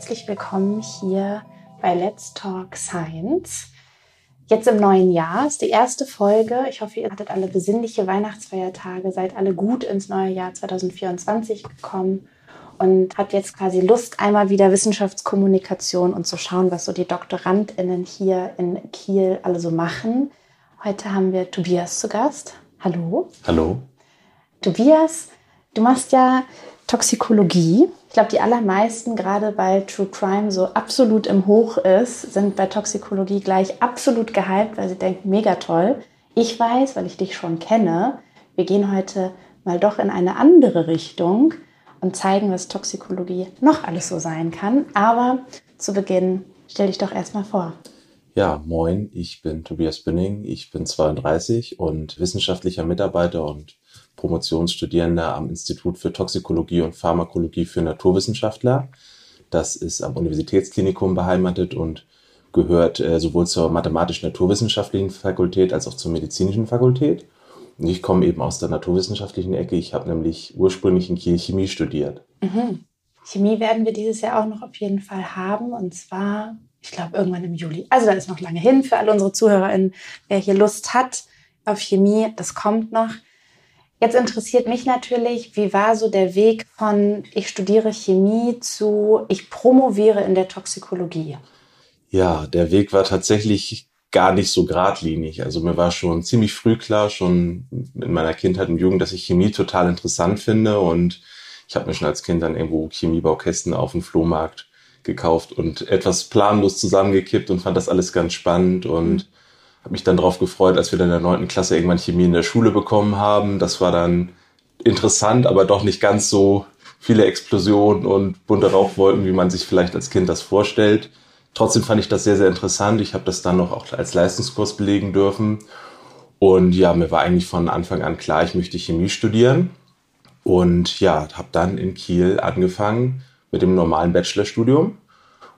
Herzlich willkommen hier bei Let's Talk Science. Jetzt im neuen Jahr ist die erste Folge. Ich hoffe, ihr hattet alle besinnliche Weihnachtsfeiertage, seid alle gut ins neue Jahr 2024 gekommen und habt jetzt quasi Lust, einmal wieder Wissenschaftskommunikation und zu schauen, was so die DoktorandInnen hier in Kiel alle so machen. Heute haben wir Tobias zu Gast. Hallo. Hallo. Tobias, du machst ja Toxikologie. Ich glaube, die allermeisten, gerade weil True Crime so absolut im Hoch ist, sind bei Toxikologie gleich absolut gehypt, weil sie denken, mega toll. Ich weiß, weil ich dich schon kenne, wir gehen heute mal doch in eine andere Richtung und zeigen, was Toxikologie noch alles so sein kann. Aber zu Beginn stell dich doch erstmal vor. Ja, moin, ich bin Tobias Bünning, ich bin 32 und wissenschaftlicher Mitarbeiter und Promotionsstudierender am Institut für Toxikologie und Pharmakologie für Naturwissenschaftler. Das ist am Universitätsklinikum beheimatet und gehört äh, sowohl zur mathematisch-naturwissenschaftlichen Fakultät als auch zur medizinischen Fakultät. Und ich komme eben aus der naturwissenschaftlichen Ecke. Ich habe nämlich ursprünglich in Kiel Chemie studiert. Mhm. Chemie werden wir dieses Jahr auch noch auf jeden Fall haben. Und zwar, ich glaube, irgendwann im Juli. Also da ist noch lange hin für alle unsere ZuhörerInnen. Wer hier Lust hat auf Chemie, das kommt noch. Jetzt interessiert mich natürlich, wie war so der Weg von ich studiere Chemie zu ich promoviere in der Toxikologie? Ja, der Weg war tatsächlich gar nicht so geradlinig. Also mir war schon ziemlich früh klar, schon in meiner Kindheit und Jugend, dass ich Chemie total interessant finde und ich habe mir schon als Kind dann irgendwo Chemiebaukästen auf dem Flohmarkt gekauft und etwas planlos zusammengekippt und fand das alles ganz spannend und mhm habe mich dann darauf gefreut, als wir dann in der neunten Klasse irgendwann Chemie in der Schule bekommen haben. Das war dann interessant, aber doch nicht ganz so viele Explosionen und bunte Rauchwolken, wie man sich vielleicht als Kind das vorstellt. Trotzdem fand ich das sehr, sehr interessant. Ich habe das dann noch auch als Leistungskurs belegen dürfen. Und ja, mir war eigentlich von Anfang an klar, ich möchte Chemie studieren. Und ja, habe dann in Kiel angefangen mit dem normalen Bachelorstudium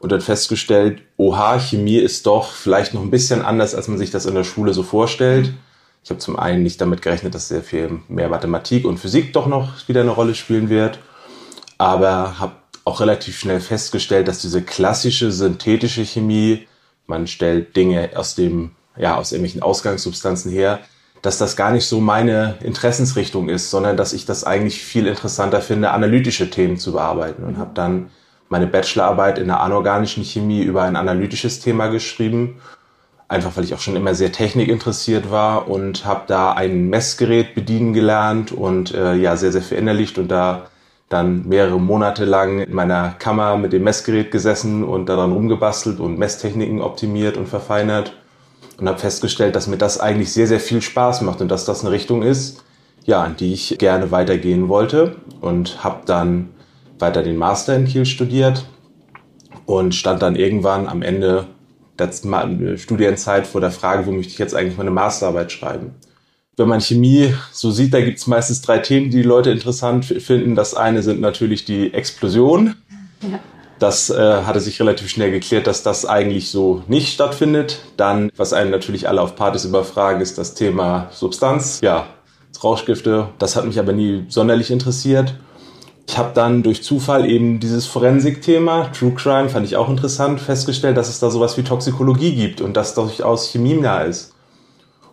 und dann festgestellt, oha, Chemie ist doch vielleicht noch ein bisschen anders, als man sich das in der Schule so vorstellt. Ich habe zum einen nicht damit gerechnet, dass sehr viel mehr Mathematik und Physik doch noch wieder eine Rolle spielen wird, aber habe auch relativ schnell festgestellt, dass diese klassische synthetische Chemie, man stellt Dinge aus dem, ja, aus irgendwelchen Ausgangssubstanzen her, dass das gar nicht so meine Interessensrichtung ist, sondern dass ich das eigentlich viel interessanter finde, analytische Themen zu bearbeiten und habe dann meine Bachelorarbeit in der anorganischen Chemie über ein analytisches Thema geschrieben. Einfach weil ich auch schon immer sehr technikinteressiert war und habe da ein Messgerät bedienen gelernt und äh, ja sehr, sehr verinnerlicht und da dann mehrere Monate lang in meiner Kammer mit dem Messgerät gesessen und daran rumgebastelt und Messtechniken optimiert und verfeinert und habe festgestellt, dass mir das eigentlich sehr, sehr viel Spaß macht und dass das eine Richtung ist, ja, in die ich gerne weitergehen wollte und habe dann weiter den Master in Kiel studiert und stand dann irgendwann am Ende der Studienzeit vor der Frage, wo möchte ich jetzt eigentlich meine Masterarbeit schreiben. Wenn man Chemie so sieht, da gibt es meistens drei Themen, die, die Leute interessant finden. Das eine sind natürlich die Explosion. Ja. Das äh, hatte sich relativ schnell geklärt, dass das eigentlich so nicht stattfindet. Dann, was einen natürlich alle auf Partys überfragen, ist das Thema Substanz. Ja, Rauschgifte. Das hat mich aber nie sonderlich interessiert. Ich habe dann durch Zufall eben dieses Forensik-Thema, True Crime, fand ich auch interessant, festgestellt, dass es da sowas wie Toxikologie gibt und das durchaus chemienah ist.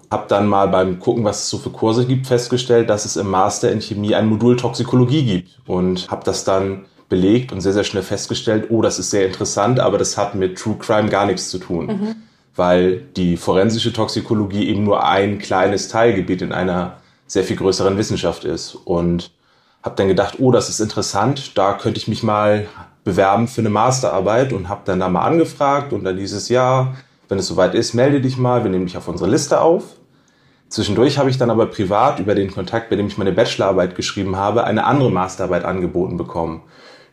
Hab dann mal beim Gucken, was es so für Kurse gibt, festgestellt, dass es im Master in Chemie ein Modul Toxikologie gibt und habe das dann belegt und sehr, sehr schnell festgestellt, oh, das ist sehr interessant, aber das hat mit True Crime gar nichts zu tun, mhm. weil die forensische Toxikologie eben nur ein kleines Teilgebiet in einer sehr viel größeren Wissenschaft ist und habe dann gedacht, oh, das ist interessant, da könnte ich mich mal bewerben für eine Masterarbeit und habe dann da mal angefragt und dann dieses Jahr, wenn es soweit ist, melde dich mal, wir nehmen dich auf unsere Liste auf. Zwischendurch habe ich dann aber privat über den Kontakt, bei dem ich meine Bachelorarbeit geschrieben habe, eine andere Masterarbeit angeboten bekommen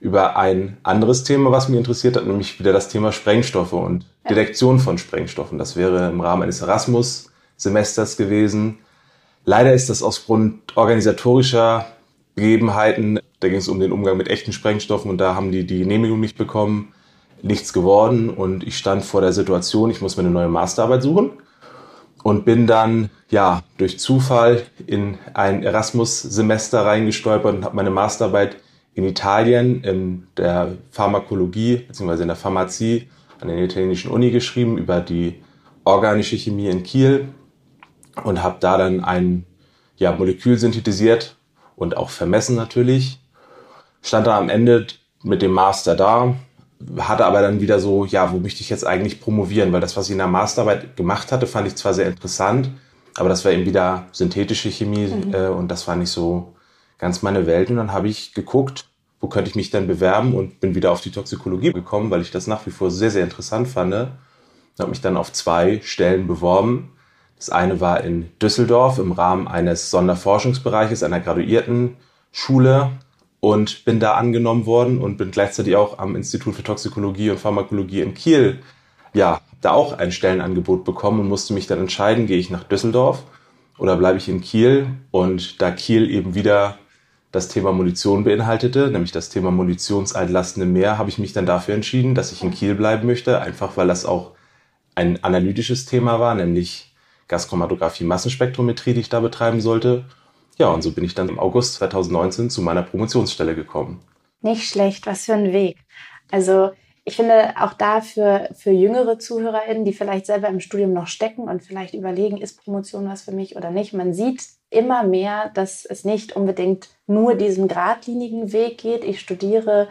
über ein anderes Thema, was mich interessiert hat, nämlich wieder das Thema Sprengstoffe und Detektion von Sprengstoffen. Das wäre im Rahmen eines Erasmus-Semesters gewesen. Leider ist das aus Grund organisatorischer Begebenheiten. Da ging es um den Umgang mit echten Sprengstoffen und da haben die die Genehmigung nicht bekommen. Nichts geworden und ich stand vor der Situation, ich muss mir eine neue Masterarbeit suchen und bin dann ja durch Zufall in ein Erasmus-Semester reingestolpert und habe meine Masterarbeit in Italien in der Pharmakologie bzw. in der Pharmazie an der italienischen Uni geschrieben über die organische Chemie in Kiel und habe da dann ein ja, Molekül synthetisiert und auch vermessen natürlich. Stand da am Ende mit dem Master da, hatte aber dann wieder so, ja, wo möchte ich jetzt eigentlich promovieren? Weil das, was ich in der Masterarbeit gemacht hatte, fand ich zwar sehr interessant, aber das war eben wieder synthetische Chemie mhm. äh, und das war nicht so ganz meine Welt. Und dann habe ich geguckt, wo könnte ich mich denn bewerben und bin wieder auf die Toxikologie gekommen, weil ich das nach wie vor sehr, sehr interessant fand. Habe mich dann auf zwei Stellen beworben. Das eine war in Düsseldorf im Rahmen eines Sonderforschungsbereiches einer Graduiertenschule und bin da angenommen worden und bin gleichzeitig auch am Institut für Toxikologie und Pharmakologie in Kiel, ja, da auch ein Stellenangebot bekommen und musste mich dann entscheiden, gehe ich nach Düsseldorf oder bleibe ich in Kiel? Und da Kiel eben wieder das Thema Munition beinhaltete, nämlich das Thema Munitionsaltlast im Meer, habe ich mich dann dafür entschieden, dass ich in Kiel bleiben möchte, einfach weil das auch ein analytisches Thema war, nämlich Gaschromatographie, Massenspektrometrie, die ich da betreiben sollte. Ja, und so bin ich dann im August 2019 zu meiner Promotionsstelle gekommen. Nicht schlecht, was für ein Weg. Also ich finde auch da für, für jüngere ZuhörerInnen, die vielleicht selber im Studium noch stecken und vielleicht überlegen, ist Promotion was für mich oder nicht. Man sieht immer mehr, dass es nicht unbedingt nur diesen geradlinigen Weg geht. Ich studiere,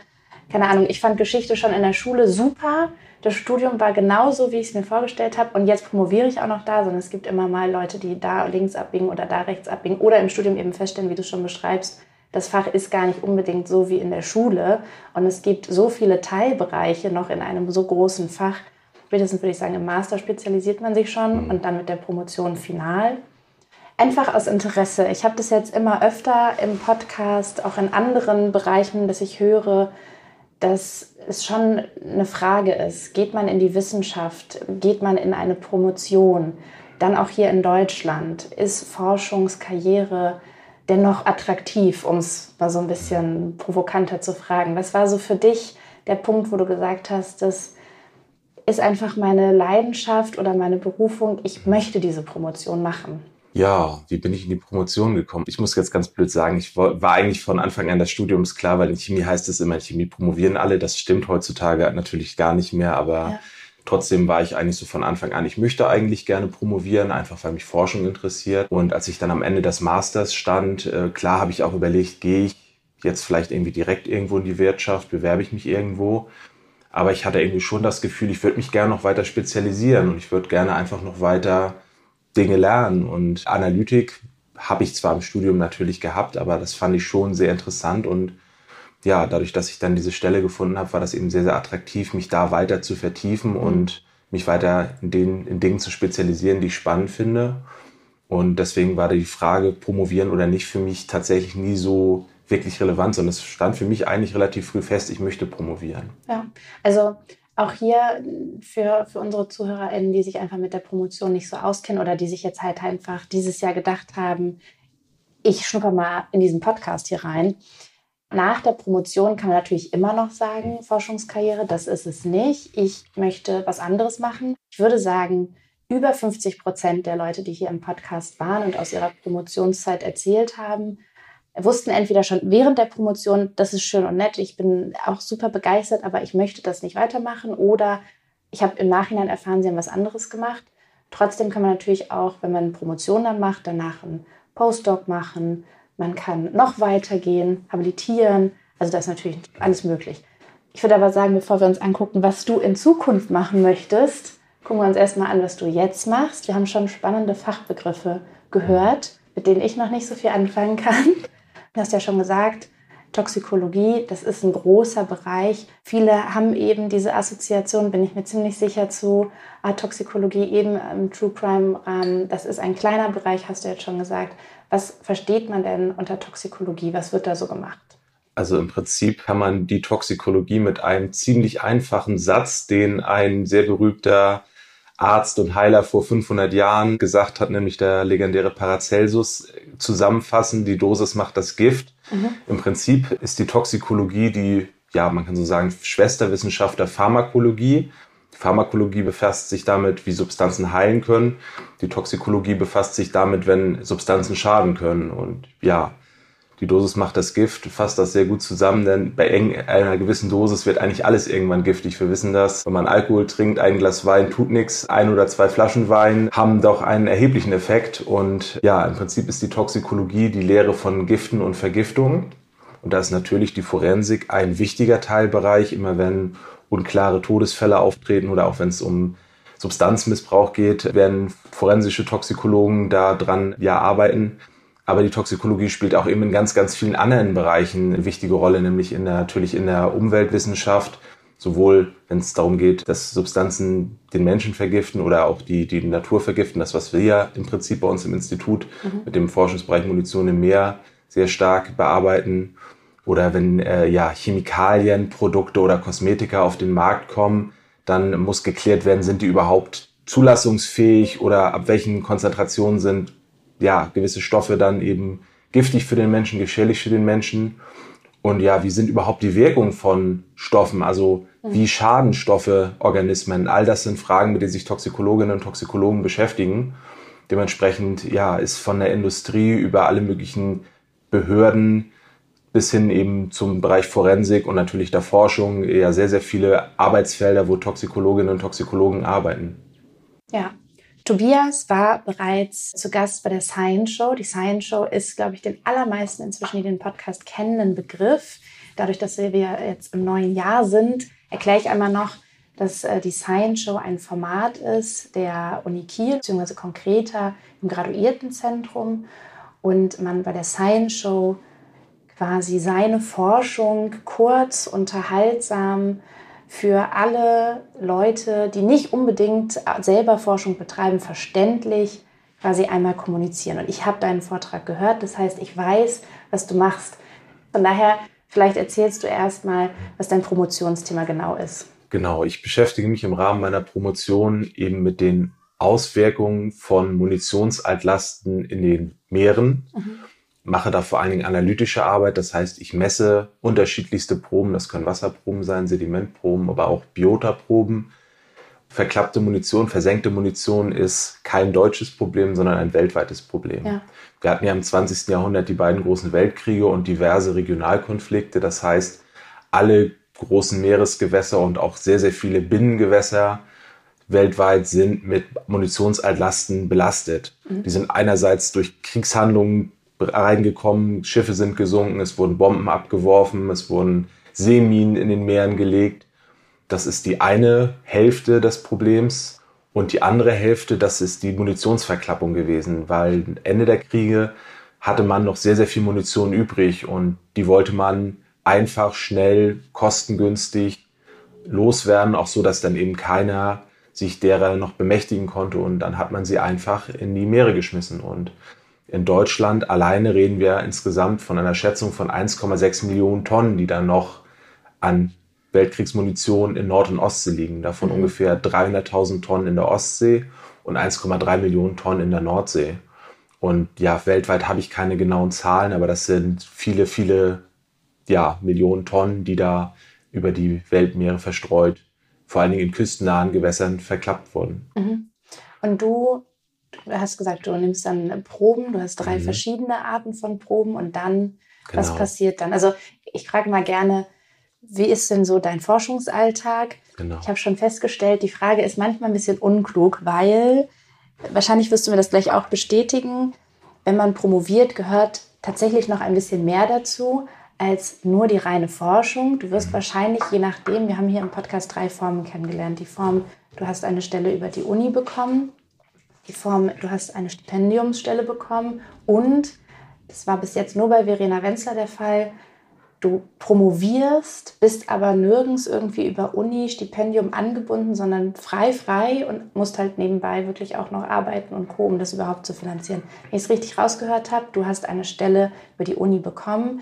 keine Ahnung, ich fand Geschichte schon in der Schule super. Das Studium war genauso, wie ich es mir vorgestellt habe. Und jetzt promoviere ich auch noch da, sondern es gibt immer mal Leute, die da links abbiegen oder da rechts abbiegen oder im Studium eben feststellen, wie du schon beschreibst, das Fach ist gar nicht unbedingt so wie in der Schule und es gibt so viele Teilbereiche noch in einem so großen Fach. Spätestens würde ich sagen, im Master spezialisiert man sich schon und dann mit der Promotion final. Einfach aus Interesse. Ich habe das jetzt immer öfter im Podcast, auch in anderen Bereichen, dass ich höre, dass es schon eine Frage ist. Geht man in die Wissenschaft? Geht man in eine Promotion? Dann auch hier in Deutschland. Ist Forschungskarriere dennoch attraktiv, um es mal so ein bisschen provokanter zu fragen? Was war so für dich der Punkt, wo du gesagt hast, das ist einfach meine Leidenschaft oder meine Berufung, ich möchte diese Promotion machen? Ja, wie bin ich in die Promotion gekommen? Ich muss jetzt ganz blöd sagen, ich war eigentlich von Anfang an des Studiums klar, weil in Chemie heißt es immer, in Chemie promovieren alle. Das stimmt heutzutage natürlich gar nicht mehr, aber ja. Trotzdem war ich eigentlich so von Anfang an, ich möchte eigentlich gerne promovieren, einfach weil mich Forschung interessiert. Und als ich dann am Ende des Masters stand, äh, klar habe ich auch überlegt, gehe ich jetzt vielleicht irgendwie direkt irgendwo in die Wirtschaft, bewerbe ich mich irgendwo. Aber ich hatte irgendwie schon das Gefühl, ich würde mich gerne noch weiter spezialisieren und ich würde gerne einfach noch weiter Dinge lernen. Und Analytik habe ich zwar im Studium natürlich gehabt, aber das fand ich schon sehr interessant und ja, dadurch, dass ich dann diese Stelle gefunden habe, war das eben sehr, sehr attraktiv, mich da weiter zu vertiefen mhm. und mich weiter in den in Dingen zu spezialisieren, die ich spannend finde. Und deswegen war die Frage, promovieren oder nicht, für mich tatsächlich nie so wirklich relevant, sondern es stand für mich eigentlich relativ früh fest, ich möchte promovieren. Ja, also auch hier für, für unsere ZuhörerInnen, die sich einfach mit der Promotion nicht so auskennen oder die sich jetzt halt einfach dieses Jahr gedacht haben, ich schnupper mal in diesen Podcast hier rein. Nach der Promotion kann man natürlich immer noch sagen, Forschungskarriere, das ist es nicht. Ich möchte was anderes machen. Ich würde sagen, über 50 Prozent der Leute, die hier im Podcast waren und aus ihrer Promotionszeit erzählt haben, wussten entweder schon während der Promotion, das ist schön und nett, ich bin auch super begeistert, aber ich möchte das nicht weitermachen oder ich habe im Nachhinein erfahren, sie haben was anderes gemacht. Trotzdem kann man natürlich auch, wenn man Promotion dann macht, danach einen Postdoc machen, man kann noch weitergehen, habilitieren. Also da ist natürlich alles möglich. Ich würde aber sagen, bevor wir uns angucken, was du in Zukunft machen möchtest, gucken wir uns erstmal an, was du jetzt machst. Wir haben schon spannende Fachbegriffe gehört, mit denen ich noch nicht so viel anfangen kann. Du hast ja schon gesagt, Toxikologie, das ist ein großer Bereich. Viele haben eben diese Assoziation, bin ich mir ziemlich sicher, zu ah, Toxikologie eben im True Crime Rahmen. Das ist ein kleiner Bereich, hast du jetzt schon gesagt. Was versteht man denn unter Toxikologie? Was wird da so gemacht? Also im Prinzip kann man die Toxikologie mit einem ziemlich einfachen Satz, den ein sehr berühmter Arzt und Heiler vor 500 Jahren gesagt hat, nämlich der legendäre Paracelsus, zusammenfassen, die Dosis macht das Gift. Mhm. Im Prinzip ist die Toxikologie die, ja, man kann so sagen, Schwesterwissenschaft der Pharmakologie. Die Pharmakologie befasst sich damit, wie Substanzen heilen können. Die Toxikologie befasst sich damit, wenn Substanzen schaden können. Und ja, die Dosis macht das Gift, fasst das sehr gut zusammen, denn bei einer gewissen Dosis wird eigentlich alles irgendwann giftig. Wir wissen das, wenn man Alkohol trinkt, ein Glas Wein tut nichts, ein oder zwei Flaschen Wein haben doch einen erheblichen Effekt und ja, im Prinzip ist die Toxikologie die Lehre von Giften und Vergiftungen. Und da ist natürlich die Forensik ein wichtiger Teilbereich, immer wenn unklare Todesfälle auftreten oder auch wenn es um Substanzmissbrauch geht, werden forensische Toxikologen da dran ja arbeiten. Aber die Toxikologie spielt auch eben in ganz, ganz vielen anderen Bereichen eine wichtige Rolle, nämlich in der, natürlich in der Umweltwissenschaft, sowohl wenn es darum geht, dass Substanzen den Menschen vergiften oder auch die, die Natur vergiften, das, was wir ja im Prinzip bei uns im Institut mhm. mit dem Forschungsbereich Munition im Meer sehr stark bearbeiten. Oder wenn äh, ja, Chemikalien, Produkte oder Kosmetika auf den Markt kommen, dann muss geklärt werden, sind die überhaupt zulassungsfähig oder ab welchen Konzentrationen sind ja, gewisse Stoffe dann eben giftig für den Menschen, gefährlich für den Menschen. Und ja, wie sind überhaupt die Wirkungen von Stoffen? Also wie schaden Stoffe Organismen? All das sind Fragen, mit denen sich Toxikologinnen und Toxikologen beschäftigen. Dementsprechend ja, ist von der Industrie über alle möglichen Behörden bis hin eben zum Bereich Forensik und natürlich der Forschung ja sehr, sehr viele Arbeitsfelder, wo Toxikologinnen und Toxikologen arbeiten. Ja, Tobias war bereits zu Gast bei der Science Show. Die Science Show ist, glaube ich, den allermeisten inzwischen, die den Podcast kennen, ein Begriff. Dadurch, dass wir jetzt im neuen Jahr sind, erkläre ich einmal noch, dass äh, die Science Show ein Format ist der Uni Kiel, beziehungsweise konkreter im Graduiertenzentrum. Und man bei der Science Show quasi seine Forschung kurz, unterhaltsam für alle Leute, die nicht unbedingt selber Forschung betreiben, verständlich quasi einmal kommunizieren. Und ich habe deinen Vortrag gehört, das heißt, ich weiß, was du machst. Von daher, vielleicht erzählst du erstmal, was dein Promotionsthema genau ist. Genau, ich beschäftige mich im Rahmen meiner Promotion eben mit den Auswirkungen von Munitionsaltlasten in den Meeren. Mhm mache da vor allen Dingen analytische Arbeit. Das heißt, ich messe unterschiedlichste Proben. Das können Wasserproben sein, Sedimentproben, aber auch Biotaproben. Verklappte Munition, versenkte Munition ist kein deutsches Problem, sondern ein weltweites Problem. Ja. Wir hatten ja im 20. Jahrhundert die beiden großen Weltkriege und diverse Regionalkonflikte. Das heißt, alle großen Meeresgewässer und auch sehr, sehr viele Binnengewässer weltweit sind mit Munitionsaltlasten belastet. Mhm. Die sind einerseits durch Kriegshandlungen reingekommen, Schiffe sind gesunken, es wurden Bomben abgeworfen, es wurden Seeminen in den Meeren gelegt. Das ist die eine Hälfte des Problems. Und die andere Hälfte, das ist die Munitionsverklappung gewesen, weil Ende der Kriege hatte man noch sehr, sehr viel Munition übrig und die wollte man einfach, schnell, kostengünstig loswerden, auch so, dass dann eben keiner sich derer noch bemächtigen konnte und dann hat man sie einfach in die Meere geschmissen und in Deutschland alleine reden wir insgesamt von einer Schätzung von 1,6 Millionen Tonnen, die dann noch an Weltkriegsmunition in Nord- und Ostsee liegen. Davon mhm. ungefähr 300.000 Tonnen in der Ostsee und 1,3 Millionen Tonnen in der Nordsee. Und ja, weltweit habe ich keine genauen Zahlen, aber das sind viele, viele ja, Millionen Tonnen, die da über die Weltmeere verstreut, vor allen Dingen in küstennahen Gewässern verklappt wurden. Mhm. Und du du hast gesagt, du nimmst dann Proben, du hast drei mhm. verschiedene Arten von Proben und dann, genau. was passiert dann? Also ich frage mal gerne, wie ist denn so dein Forschungsalltag? Genau. Ich habe schon festgestellt, die Frage ist manchmal ein bisschen unklug, weil wahrscheinlich wirst du mir das gleich auch bestätigen, wenn man promoviert, gehört tatsächlich noch ein bisschen mehr dazu als nur die reine Forschung. Du wirst mhm. wahrscheinlich, je nachdem, wir haben hier im Podcast drei Formen kennengelernt. Die Form, du hast eine Stelle über die Uni bekommen, die Form, du hast eine Stipendiumsstelle bekommen und, das war bis jetzt nur bei Verena Wenzler der Fall, du promovierst, bist aber nirgends irgendwie über Uni, Stipendium angebunden, sondern frei, frei und musst halt nebenbei wirklich auch noch arbeiten und Co., um das überhaupt zu finanzieren. Wenn ich es richtig rausgehört habe, du hast eine Stelle über die Uni bekommen,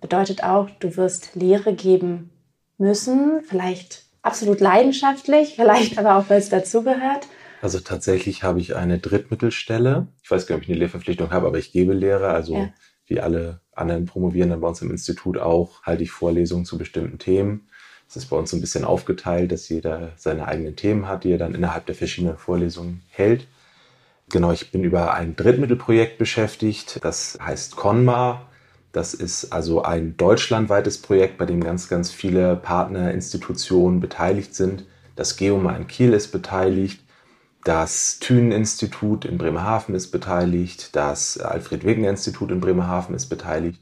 bedeutet auch, du wirst Lehre geben müssen, vielleicht absolut leidenschaftlich, vielleicht aber auch, weil es dazugehört. Also tatsächlich habe ich eine Drittmittelstelle. Ich weiß gar nicht, ob ich eine Lehrverpflichtung habe, aber ich gebe Lehre. Also ja. wie alle anderen Promovierenden bei uns im Institut auch, halte ich Vorlesungen zu bestimmten Themen. Es ist bei uns so ein bisschen aufgeteilt, dass jeder seine eigenen Themen hat, die er dann innerhalb der verschiedenen Vorlesungen hält. Genau, ich bin über ein Drittmittelprojekt beschäftigt. Das heißt CONMA. Das ist also ein deutschlandweites Projekt, bei dem ganz, ganz viele Partnerinstitutionen beteiligt sind. Das Geoma in Kiel ist beteiligt. Das Thünen-Institut in Bremerhaven ist beteiligt. Das Alfred-Wegener-Institut in Bremerhaven ist beteiligt.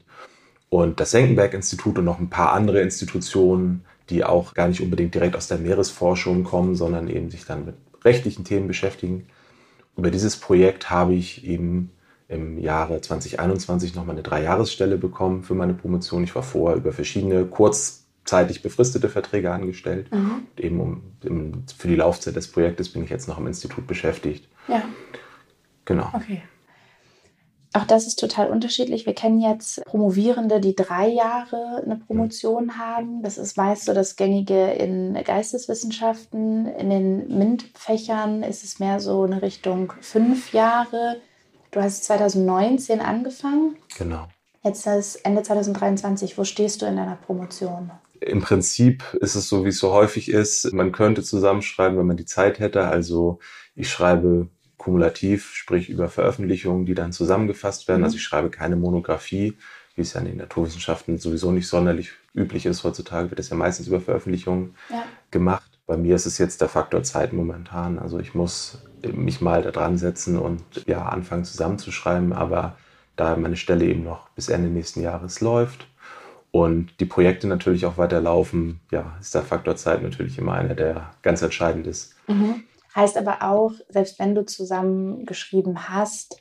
Und das Senckenberg-Institut und noch ein paar andere Institutionen, die auch gar nicht unbedingt direkt aus der Meeresforschung kommen, sondern eben sich dann mit rechtlichen Themen beschäftigen. Über dieses Projekt habe ich eben im Jahre 2021 nochmal eine Dreijahresstelle bekommen für meine Promotion. Ich war vorher über verschiedene kurzzeitig befristete Verträge angestellt. Mhm. Eben um, für die Laufzeit des Projektes bin ich jetzt noch im Institut beschäftigt. Ja. Genau. Okay. Auch das ist total unterschiedlich. Wir kennen jetzt Promovierende, die drei Jahre eine Promotion mhm. haben. Das ist meist so das Gängige in Geisteswissenschaften. In den MINT-Fächern ist es mehr so eine Richtung fünf Jahre. Du hast 2019 angefangen. Genau. Jetzt ist Ende 2023. Wo stehst du in deiner Promotion? Im Prinzip ist es so, wie es so häufig ist. Man könnte zusammenschreiben, wenn man die Zeit hätte. Also ich schreibe kumulativ, sprich über Veröffentlichungen, die dann zusammengefasst werden. Mhm. Also ich schreibe keine Monographie, wie es ja in den Naturwissenschaften sowieso nicht sonderlich üblich ist. Heutzutage wird das ja meistens über Veröffentlichungen ja. gemacht. Bei mir ist es jetzt der Faktor Zeit momentan. Also ich muss mich mal da dran setzen und ja, anfangen zusammenzuschreiben. Aber da meine Stelle eben noch bis Ende nächsten Jahres läuft und die Projekte natürlich auch weiterlaufen, ja, ist der Faktor Zeit natürlich immer einer, der ganz entscheidend ist. Mhm. Heißt aber auch, selbst wenn du zusammengeschrieben hast,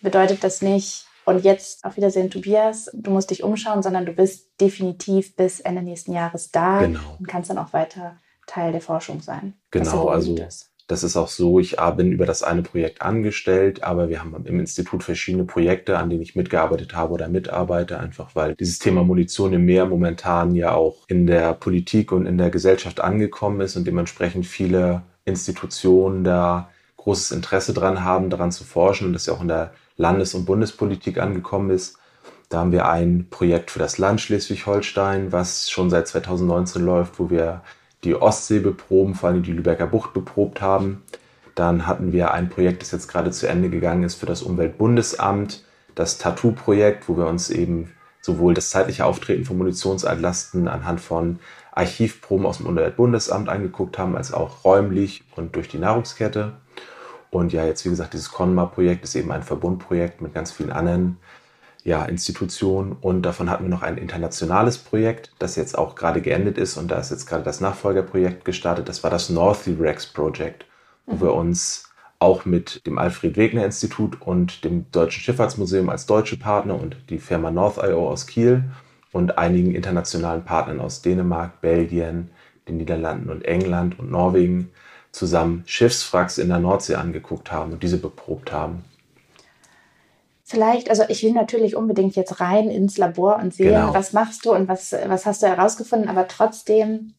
bedeutet das nicht, und jetzt auf Wiedersehen, Tobias, du musst dich umschauen, sondern du bist definitiv bis Ende nächsten Jahres da genau. und kannst dann auch weiter Teil der Forschung sein. Genau, also ist. Das ist auch so, ich bin über das eine Projekt angestellt, aber wir haben im Institut verschiedene Projekte, an denen ich mitgearbeitet habe oder mitarbeite, einfach weil dieses Thema Munition im Meer momentan ja auch in der Politik und in der Gesellschaft angekommen ist und dementsprechend viele Institutionen da großes Interesse dran haben, daran zu forschen und das ja auch in der Landes- und Bundespolitik angekommen ist. Da haben wir ein Projekt für das Land Schleswig-Holstein, was schon seit 2019 läuft, wo wir die Ostsee beproben, vor allem die Lübecker Bucht beprobt haben. Dann hatten wir ein Projekt, das jetzt gerade zu Ende gegangen ist für das Umweltbundesamt, das Tattoo-Projekt, wo wir uns eben sowohl das zeitliche Auftreten von Munitionsaltlasten anhand von Archivproben aus dem Umweltbundesamt angeguckt haben, als auch räumlich und durch die Nahrungskette. Und ja, jetzt wie gesagt, dieses CONMA-Projekt ist eben ein Verbundprojekt mit ganz vielen anderen ja, Institution und davon hatten wir noch ein internationales Projekt, das jetzt auch gerade geendet ist und da ist jetzt gerade das Nachfolgerprojekt gestartet. Das war das Northy Rex Project, wo mhm. wir uns auch mit dem Alfred Wegener Institut und dem Deutschen Schifffahrtsmuseum als deutsche Partner und die Firma North.io aus Kiel und einigen internationalen Partnern aus Dänemark, Belgien, den Niederlanden und England und Norwegen zusammen Schiffswracks in der Nordsee angeguckt haben und diese beprobt haben. Vielleicht, also ich will natürlich unbedingt jetzt rein ins Labor und sehen, genau. was machst du und was, was hast du herausgefunden, aber trotzdem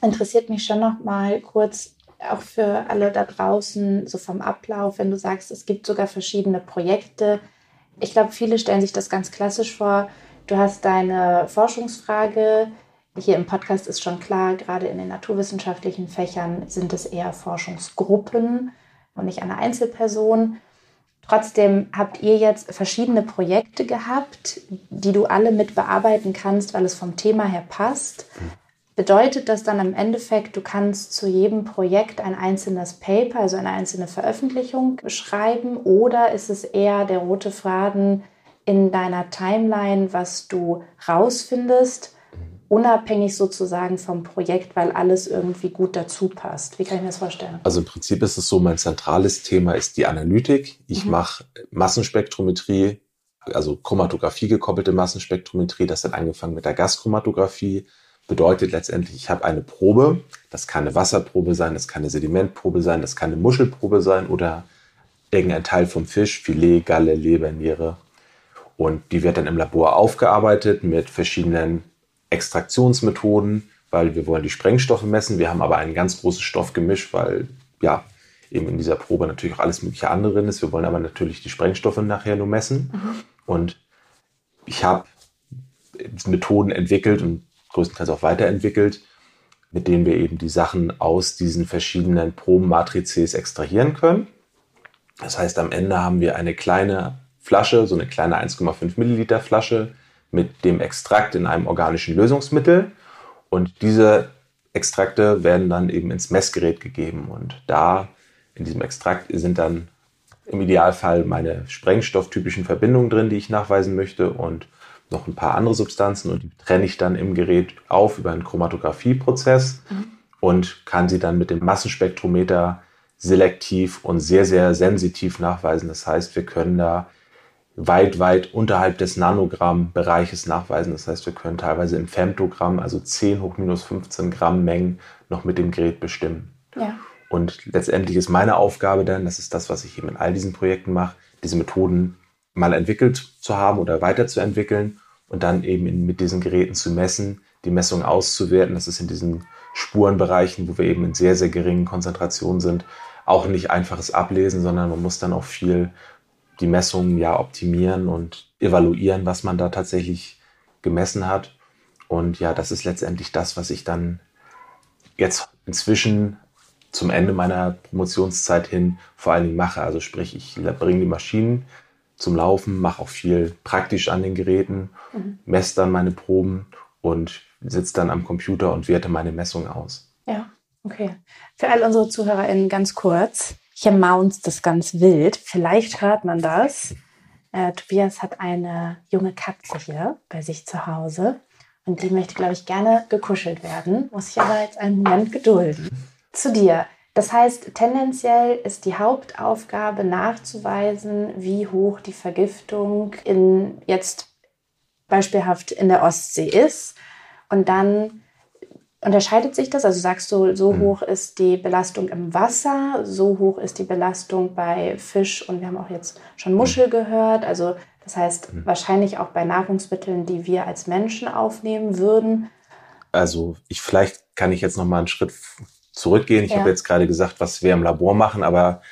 interessiert mich schon noch mal kurz auch für alle da draußen so vom Ablauf, wenn du sagst, es gibt sogar verschiedene Projekte. Ich glaube, viele stellen sich das ganz klassisch vor. Du hast deine Forschungsfrage. Hier im Podcast ist schon klar, gerade in den naturwissenschaftlichen Fächern sind es eher Forschungsgruppen und nicht eine Einzelperson. Trotzdem habt ihr jetzt verschiedene Projekte gehabt, die du alle mit bearbeiten kannst, weil es vom Thema her passt. Bedeutet das dann im Endeffekt, du kannst zu jedem Projekt ein einzelnes Paper, also eine einzelne Veröffentlichung schreiben oder ist es eher der rote Faden in deiner Timeline, was du rausfindest unabhängig sozusagen vom Projekt, weil alles irgendwie gut dazu passt. Wie kann ich mir das vorstellen? Also im Prinzip ist es so, mein zentrales Thema ist die Analytik. Ich mhm. mache Massenspektrometrie, also Chromatographie gekoppelte Massenspektrometrie. Das hat angefangen mit der Gaschromatographie. Bedeutet letztendlich, ich habe eine Probe. Das kann eine Wasserprobe sein, das kann eine Sedimentprobe sein, das kann eine Muschelprobe sein oder irgendein Teil vom Fisch, Filet, Galle, Leber, Niere. Und die wird dann im Labor aufgearbeitet mit verschiedenen Extraktionsmethoden, weil wir wollen die Sprengstoffe messen. Wir haben aber ein ganz großes Stoffgemisch, weil ja eben in dieser Probe natürlich auch alles mögliche andere drin ist. Wir wollen aber natürlich die Sprengstoffe nachher nur messen. Mhm. Und ich habe Methoden entwickelt und größtenteils auch weiterentwickelt, mit denen wir eben die Sachen aus diesen verschiedenen Probenmatrizes extrahieren können. Das heißt, am Ende haben wir eine kleine Flasche, so eine kleine 1,5 Milliliter Flasche mit dem Extrakt in einem organischen Lösungsmittel. Und diese Extrakte werden dann eben ins Messgerät gegeben. Und da in diesem Extrakt sind dann im Idealfall meine sprengstofftypischen Verbindungen drin, die ich nachweisen möchte und noch ein paar andere Substanzen und die trenne ich dann im Gerät auf über einen Chromatographieprozess mhm. und kann sie dann mit dem Massenspektrometer selektiv und sehr, sehr sensitiv nachweisen. Das heißt, wir können da weit, weit unterhalb des Nanogramm-Bereiches nachweisen. Das heißt, wir können teilweise im Femtogramm, also 10 hoch minus 15 Gramm Mengen, noch mit dem Gerät bestimmen. Ja. Und letztendlich ist meine Aufgabe dann, das ist das, was ich eben in all diesen Projekten mache, diese Methoden mal entwickelt zu haben oder weiterzuentwickeln und dann eben mit diesen Geräten zu messen, die Messung auszuwerten. Das ist in diesen Spurenbereichen, wo wir eben in sehr, sehr geringen Konzentrationen sind, auch nicht einfaches Ablesen, sondern man muss dann auch viel die Messungen ja optimieren und evaluieren, was man da tatsächlich gemessen hat. Und ja, das ist letztendlich das, was ich dann jetzt inzwischen zum Ende meiner Promotionszeit hin vor allen Dingen mache. Also sprich, ich bringe die Maschinen zum Laufen, mache auch viel praktisch an den Geräten, mhm. messe dann meine Proben und sitze dann am Computer und werte meine Messung aus. Ja, okay. Für all unsere ZuhörerInnen ganz kurz. Hier maunzt das ganz wild. Vielleicht hört man das. Äh, Tobias hat eine junge Katze hier bei sich zu Hause. Und die möchte, glaube ich, gerne gekuschelt werden. Muss ich aber jetzt einen Moment gedulden zu dir. Das heißt, tendenziell ist die Hauptaufgabe nachzuweisen, wie hoch die Vergiftung in jetzt beispielhaft in der Ostsee ist. Und dann unterscheidet sich das. Also sagst du, so mhm. hoch ist die Belastung im Wasser, so hoch ist die Belastung bei Fisch und wir haben auch jetzt schon Muschel mhm. gehört. Also das heißt mhm. wahrscheinlich auch bei Nahrungsmitteln, die wir als Menschen aufnehmen würden. Also ich vielleicht kann ich jetzt noch mal einen Schritt zurückgehen. Ich ja. habe jetzt gerade gesagt, was wir im Labor machen, aber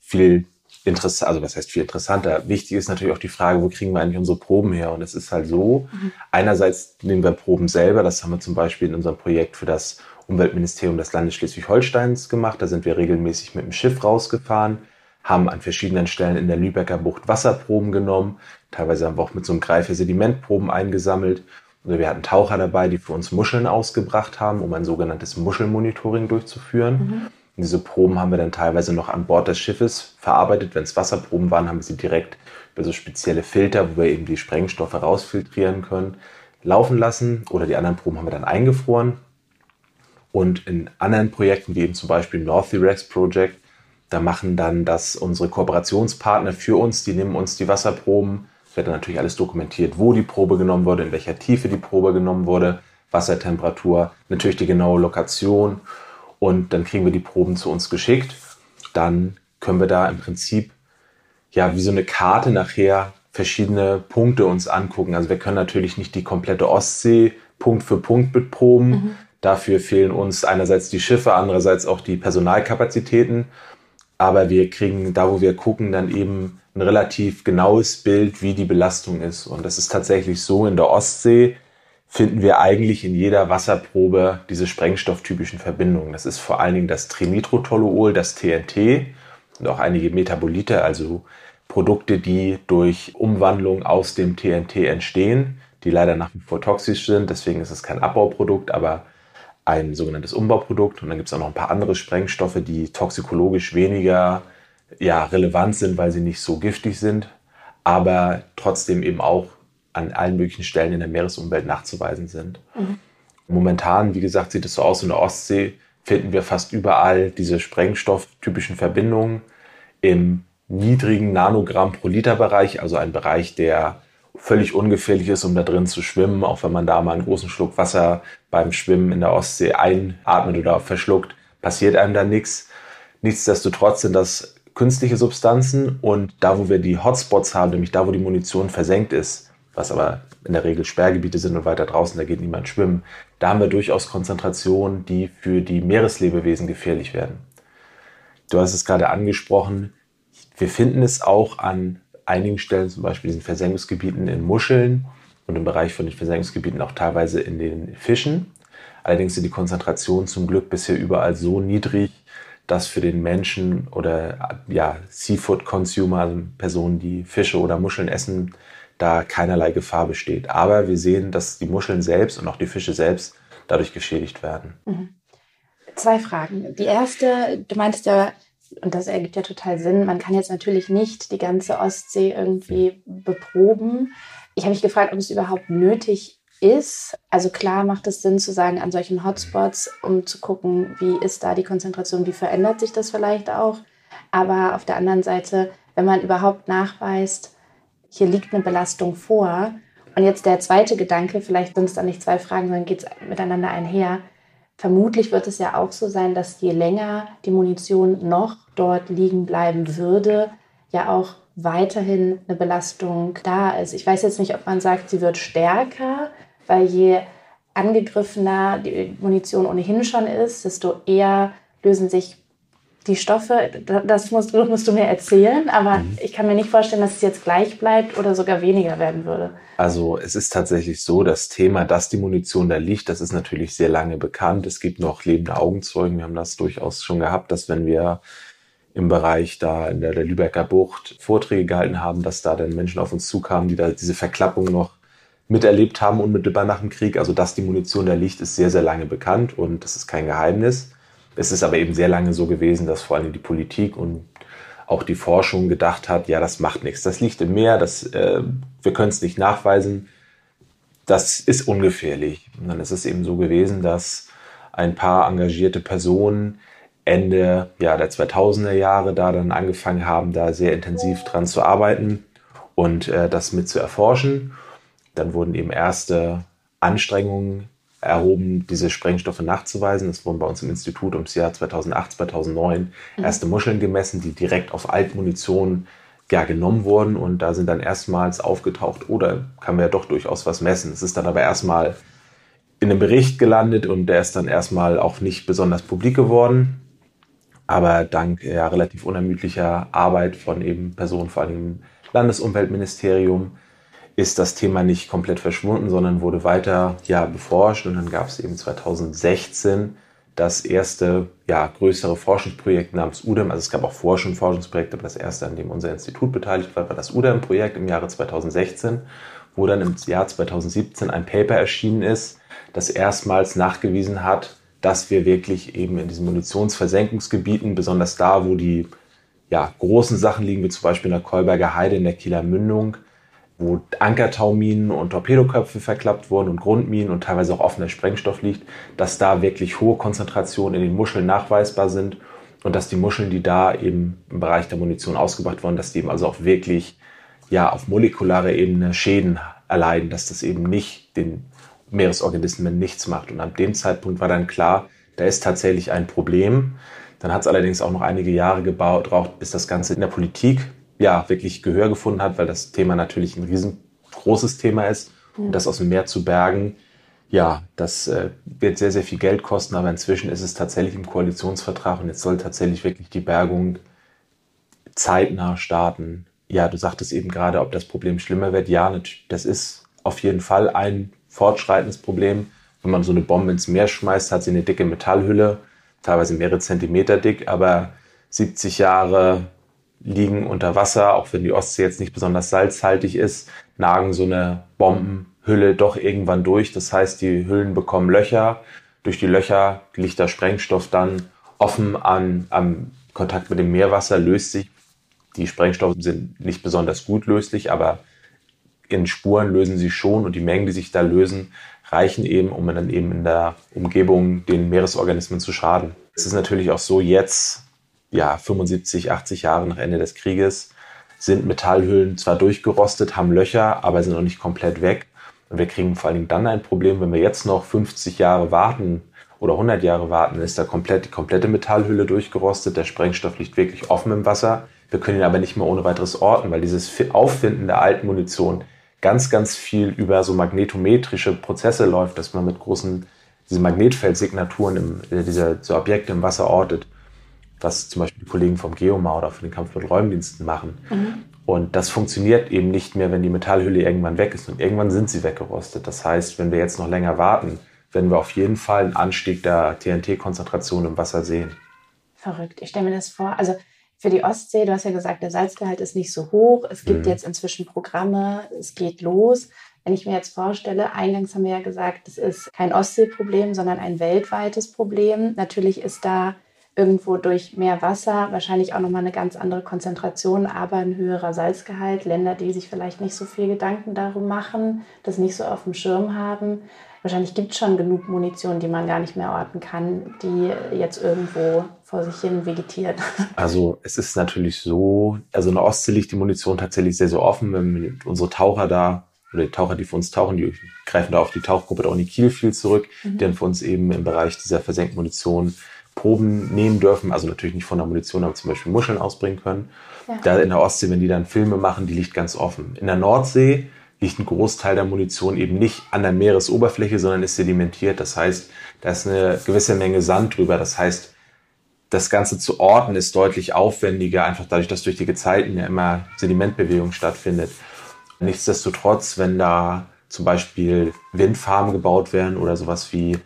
viel interessant, also was heißt viel interessanter? Wichtig ist natürlich auch die Frage, wo kriegen wir eigentlich unsere Proben her? Und es ist halt so, mhm. einerseits nehmen wir Proben selber, das haben wir zum Beispiel in unserem Projekt für das Umweltministerium des Landes Schleswig-Holsteins gemacht. Da sind wir regelmäßig mit dem Schiff rausgefahren, haben an verschiedenen Stellen in der Lübecker Bucht Wasserproben genommen. Teilweise haben wir auch mit so einem Greifer Sedimentproben eingesammelt also wir hatten Taucher dabei, die für uns Muscheln ausgebracht haben, um ein sogenanntes Muschelmonitoring durchzuführen. Mhm. Und diese Proben haben wir dann teilweise noch an Bord des Schiffes verarbeitet. Wenn es Wasserproben waren, haben wir sie direkt über so spezielle Filter, wo wir eben die Sprengstoffe rausfiltrieren können, laufen lassen. Oder die anderen Proben haben wir dann eingefroren. Und in anderen Projekten, wie eben zum Beispiel North Iraq Project, da machen dann das unsere Kooperationspartner für uns, die nehmen uns die Wasserproben wird dann natürlich alles dokumentiert, wo die Probe genommen wurde, in welcher Tiefe die Probe genommen wurde, Wassertemperatur, natürlich die genaue Lokation und dann kriegen wir die Proben zu uns geschickt. Dann können wir da im Prinzip ja wie so eine Karte nachher verschiedene Punkte uns angucken. Also wir können natürlich nicht die komplette Ostsee Punkt für Punkt beproben. Mhm. Dafür fehlen uns einerseits die Schiffe, andererseits auch die Personalkapazitäten. Aber wir kriegen da, wo wir gucken, dann eben ein relativ genaues Bild, wie die Belastung ist. Und das ist tatsächlich so, in der Ostsee finden wir eigentlich in jeder Wasserprobe diese sprengstofftypischen Verbindungen. Das ist vor allen Dingen das Trinitrotoluol, das TNT und auch einige Metabolite, also Produkte, die durch Umwandlung aus dem TNT entstehen, die leider nach wie vor toxisch sind. Deswegen ist es kein Abbauprodukt, aber ein sogenanntes Umbauprodukt. Und dann gibt es auch noch ein paar andere Sprengstoffe, die toxikologisch weniger ja, relevant sind, weil sie nicht so giftig sind, aber trotzdem eben auch an allen möglichen Stellen in der Meeresumwelt nachzuweisen sind. Mhm. Momentan, wie gesagt, sieht es so aus, in der Ostsee finden wir fast überall diese sprengstofftypischen Verbindungen im niedrigen Nanogramm pro Liter Bereich, also ein Bereich, der völlig ungefährlich ist, um da drin zu schwimmen, auch wenn man da mal einen großen Schluck Wasser beim Schwimmen in der Ostsee einatmet oder verschluckt, passiert einem da nichts. Nichtsdestotrotz sind das künstliche Substanzen und da, wo wir die Hotspots haben, nämlich da, wo die Munition versenkt ist, was aber in der Regel Sperrgebiete sind und weiter draußen, da geht niemand schwimmen, da haben wir durchaus Konzentrationen, die für die Meereslebewesen gefährlich werden. Du hast es gerade angesprochen, wir finden es auch an einigen Stellen, zum Beispiel diesen Versenkungsgebieten in Muscheln und im Bereich von den Versenkungsgebieten auch teilweise in den Fischen. Allerdings sind die Konzentrationen zum Glück bisher überall so niedrig, dass für den Menschen oder ja, Seafood-Consumer, also Personen, die Fische oder Muscheln essen, da keinerlei Gefahr besteht. Aber wir sehen, dass die Muscheln selbst und auch die Fische selbst dadurch geschädigt werden. Mhm. Zwei Fragen. Die erste, du meintest ja, und das ergibt ja total Sinn, man kann jetzt natürlich nicht die ganze Ostsee irgendwie beproben. Ich habe mich gefragt, ob es überhaupt nötig ist. Also klar macht es Sinn zu sagen, an solchen Hotspots, um zu gucken, wie ist da die Konzentration, wie verändert sich das vielleicht auch. Aber auf der anderen Seite, wenn man überhaupt nachweist, hier liegt eine Belastung vor. Und jetzt der zweite Gedanke, vielleicht sind es dann nicht zwei Fragen, sondern geht es miteinander einher. Vermutlich wird es ja auch so sein, dass je länger die Munition noch dort liegen bleiben würde, ja auch weiterhin eine Belastung da ist. Ich weiß jetzt nicht, ob man sagt, sie wird stärker, weil je angegriffener die Munition ohnehin schon ist, desto eher lösen sich die Stoffe, das musst, musst du mir erzählen, aber mhm. ich kann mir nicht vorstellen, dass es jetzt gleich bleibt oder sogar weniger werden würde. Also es ist tatsächlich so, das Thema, dass die Munition da liegt, das ist natürlich sehr lange bekannt. Es gibt noch lebende Augenzeugen. Wir haben das durchaus schon gehabt, dass wenn wir im Bereich da in der, der Lübecker Bucht Vorträge gehalten haben, dass da dann Menschen auf uns zukamen, die da diese Verklappung noch miterlebt haben unmittelbar nach dem Krieg. Also dass die Munition da liegt, ist sehr, sehr lange bekannt und das ist kein Geheimnis. Es ist aber eben sehr lange so gewesen, dass vor allem die Politik und auch die Forschung gedacht hat, ja, das macht nichts. Das liegt im Meer, das, äh, wir können es nicht nachweisen. Das ist ungefährlich. Und dann ist es eben so gewesen, dass ein paar engagierte Personen Ende ja, der 2000er Jahre da dann angefangen haben, da sehr intensiv dran zu arbeiten und äh, das mit zu erforschen. Dann wurden eben erste Anstrengungen erhoben, diese Sprengstoffe nachzuweisen. Das wurden bei uns im Institut ums Jahr 2008, 2009 mhm. erste Muscheln gemessen, die direkt auf Altmunition ja, genommen wurden. Und da sind dann erstmals aufgetaucht, oder oh, kann man ja doch durchaus was messen. Es ist dann aber erstmal in einem Bericht gelandet und der ist dann erstmal auch nicht besonders publik geworden. Aber dank ja, relativ unermüdlicher Arbeit von eben Personen, vor allem im Landesumweltministerium, ist das Thema nicht komplett verschwunden, sondern wurde weiter ja, beforscht. Und dann gab es eben 2016 das erste ja, größere Forschungsprojekt namens UDEM. Also es gab auch Forschung, Forschungsprojekte, aber das erste, an dem unser Institut beteiligt war, war das UDEM-Projekt im Jahre 2016, wo dann im Jahr 2017 ein Paper erschienen ist, das erstmals nachgewiesen hat, dass wir wirklich eben in diesen Munitionsversenkungsgebieten, besonders da, wo die ja, großen Sachen liegen, wie zum Beispiel in der Kolberger Heide in der Kieler Mündung, wo Ankertauminen und Torpedoköpfe verklappt wurden und Grundminen und teilweise auch offener Sprengstoff liegt, dass da wirklich hohe Konzentrationen in den Muscheln nachweisbar sind und dass die Muscheln, die da eben im Bereich der Munition ausgebracht wurden, dass die eben also auch wirklich ja auf molekularer Ebene Schäden erleiden, dass das eben nicht den Meeresorganismen nichts macht. Und ab dem Zeitpunkt war dann klar, da ist tatsächlich ein Problem. Dann hat es allerdings auch noch einige Jahre gebraucht, bis das Ganze in der Politik ja wirklich Gehör gefunden hat, weil das Thema natürlich ein riesengroßes Thema ist. Und das aus dem Meer zu bergen, ja, das äh, wird sehr, sehr viel Geld kosten, aber inzwischen ist es tatsächlich im Koalitionsvertrag und jetzt soll tatsächlich wirklich die Bergung zeitnah starten. Ja, du sagtest eben gerade, ob das Problem schlimmer wird. Ja, das ist auf jeden Fall ein fortschreitendes Problem. Wenn man so eine Bombe ins Meer schmeißt, hat sie eine dicke Metallhülle, teilweise mehrere Zentimeter dick, aber 70 Jahre liegen unter Wasser, auch wenn die Ostsee jetzt nicht besonders salzhaltig ist, nagen so eine Bombenhülle doch irgendwann durch. Das heißt, die Hüllen bekommen Löcher. Durch die Löcher liegt der Sprengstoff dann offen an, am Kontakt mit dem Meerwasser, löst sich. Die Sprengstoffe sind nicht besonders gut löslich, aber in Spuren lösen sie schon und die Mengen, die sich da lösen, reichen eben, um dann eben in der Umgebung den Meeresorganismen zu schaden. Es ist natürlich auch so, jetzt ja, 75, 80 Jahre nach Ende des Krieges sind Metallhüllen zwar durchgerostet, haben Löcher, aber sind noch nicht komplett weg. Und wir kriegen vor allen Dingen dann ein Problem, wenn wir jetzt noch 50 Jahre warten oder 100 Jahre warten, ist da komplett die komplette Metallhülle durchgerostet. Der Sprengstoff liegt wirklich offen im Wasser. Wir können ihn aber nicht mehr ohne weiteres orten, weil dieses Auffinden der alten Munition ganz, ganz viel über so magnetometrische Prozesse läuft, dass man mit großen diese Magnetfeldsignaturen im, äh, dieser so Objekte im Wasser ortet was zum Beispiel die Kollegen vom Geomar oder von den Kampf mit Räumdiensten machen. Mhm. Und das funktioniert eben nicht mehr, wenn die Metallhülle irgendwann weg ist. Und irgendwann sind sie weggerostet. Das heißt, wenn wir jetzt noch länger warten, werden wir auf jeden Fall einen Anstieg der TNT-Konzentration im Wasser sehen. Verrückt. Ich stelle mir das vor. Also Für die Ostsee, du hast ja gesagt, der Salzgehalt ist nicht so hoch. Es gibt mhm. jetzt inzwischen Programme, es geht los. Wenn ich mir jetzt vorstelle, eingangs haben wir ja gesagt, es ist kein Ostseeproblem, sondern ein weltweites Problem. Natürlich ist da irgendwo durch mehr Wasser wahrscheinlich auch nochmal eine ganz andere Konzentration, aber ein höherer Salzgehalt. Länder, die sich vielleicht nicht so viel Gedanken darum machen, das nicht so auf dem Schirm haben. Wahrscheinlich gibt es schon genug Munition, die man gar nicht mehr orten kann, die jetzt irgendwo vor sich hin vegetiert. Also es ist natürlich so, also in der Ostsee liegt die Munition tatsächlich sehr, sehr offen. Wenn unsere Taucher da oder die Taucher, die für uns tauchen, die greifen da auf die Tauchgruppe der Uni Kiel viel zurück, mhm. die dann für uns eben im Bereich dieser versenkten Munition Proben nehmen dürfen, also natürlich nicht von der Munition, aber zum Beispiel Muscheln ausbringen können. Ja. Da in der Ostsee, wenn die dann Filme machen, die liegt ganz offen. In der Nordsee liegt ein Großteil der Munition eben nicht an der Meeresoberfläche, sondern ist sedimentiert. Das heißt, da ist eine gewisse Menge Sand drüber. Das heißt, das Ganze zu orten ist deutlich aufwendiger, einfach dadurch, dass durch die Gezeiten ja immer Sedimentbewegung stattfindet. Nichtsdestotrotz, wenn da zum Beispiel Windfarmen gebaut werden oder sowas wie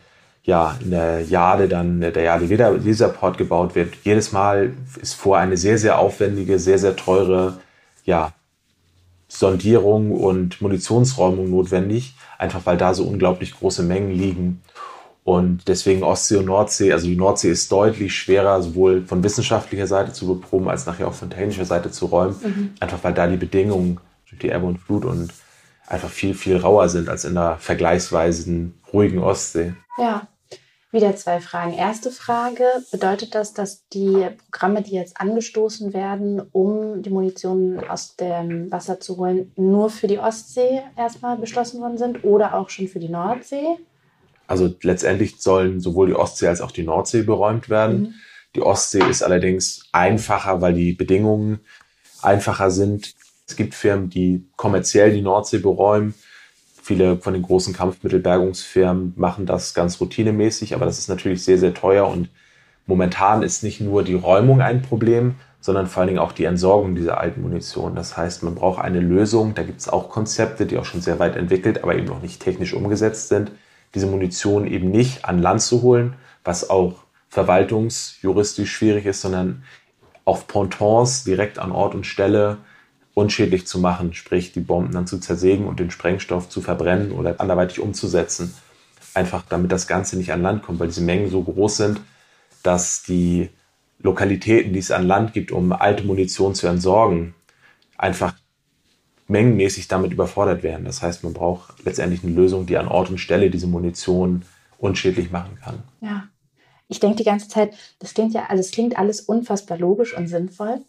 ja, in der Jade dann der Jade Laserport gebaut wird. Jedes Mal ist vor eine sehr, sehr aufwendige, sehr, sehr teure, ja, Sondierung und Munitionsräumung notwendig, einfach weil da so unglaublich große Mengen liegen. Und deswegen Ostsee und Nordsee, also die Nordsee ist deutlich schwerer, sowohl von wissenschaftlicher Seite zu beproben, als nachher auch von technischer Seite zu räumen, mhm. einfach weil da die Bedingungen durch die Ebbe und Flut und einfach viel, viel rauer sind als in der vergleichsweise ruhigen Ostsee. Ja, wieder zwei Fragen. Erste Frage, bedeutet das, dass die Programme, die jetzt angestoßen werden, um die Munition aus dem Wasser zu holen, nur für die Ostsee erstmal beschlossen worden sind oder auch schon für die Nordsee? Also letztendlich sollen sowohl die Ostsee als auch die Nordsee beräumt werden. Mhm. Die Ostsee ist allerdings einfacher, weil die Bedingungen einfacher sind. Es gibt Firmen, die kommerziell die Nordsee beräumen. Viele von den großen Kampfmittelbergungsfirmen machen das ganz routinemäßig, aber das ist natürlich sehr, sehr teuer und momentan ist nicht nur die Räumung ein Problem, sondern vor allen Dingen auch die Entsorgung dieser alten Munition. Das heißt, man braucht eine Lösung. Da gibt es auch Konzepte, die auch schon sehr weit entwickelt, aber eben noch nicht technisch umgesetzt sind, diese Munition eben nicht an Land zu holen, was auch verwaltungsjuristisch schwierig ist, sondern auf Pontons direkt an Ort und Stelle unschädlich zu machen, sprich die Bomben dann zu zersägen und den Sprengstoff zu verbrennen oder anderweitig umzusetzen. Einfach damit das Ganze nicht an Land kommt, weil diese Mengen so groß sind, dass die Lokalitäten, die es an Land gibt, um alte Munition zu entsorgen, einfach mengenmäßig damit überfordert werden. Das heißt, man braucht letztendlich eine Lösung, die an Ort und Stelle diese Munition unschädlich machen kann. Ja. Ich denke die ganze Zeit, das klingt ja, also es klingt alles unfassbar logisch und sinnvoll.